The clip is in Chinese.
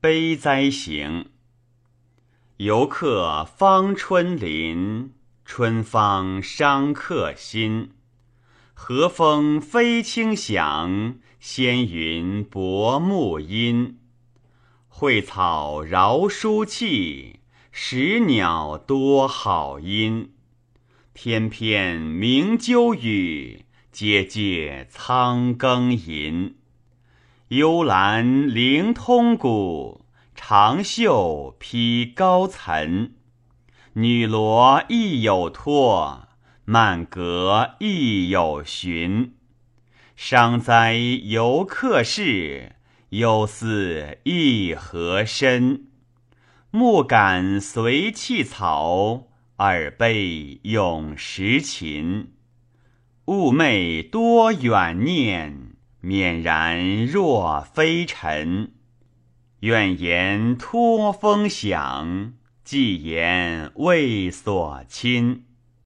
悲哉行。游客芳春林，春芳伤客心。和风飞轻响，纤云薄暮阴。蕙草饶疏气，石鸟多好音。翩翩鸣鸠语，阶阶苍庚寅。幽兰灵通古，长袖披高岑。女萝亦有托，满阁亦有寻。伤哉游客事，忧思一何深。目感随气草，耳背咏时琴。寤寐多远念，缅然若飞尘。愿言托风响，寄言未所亲。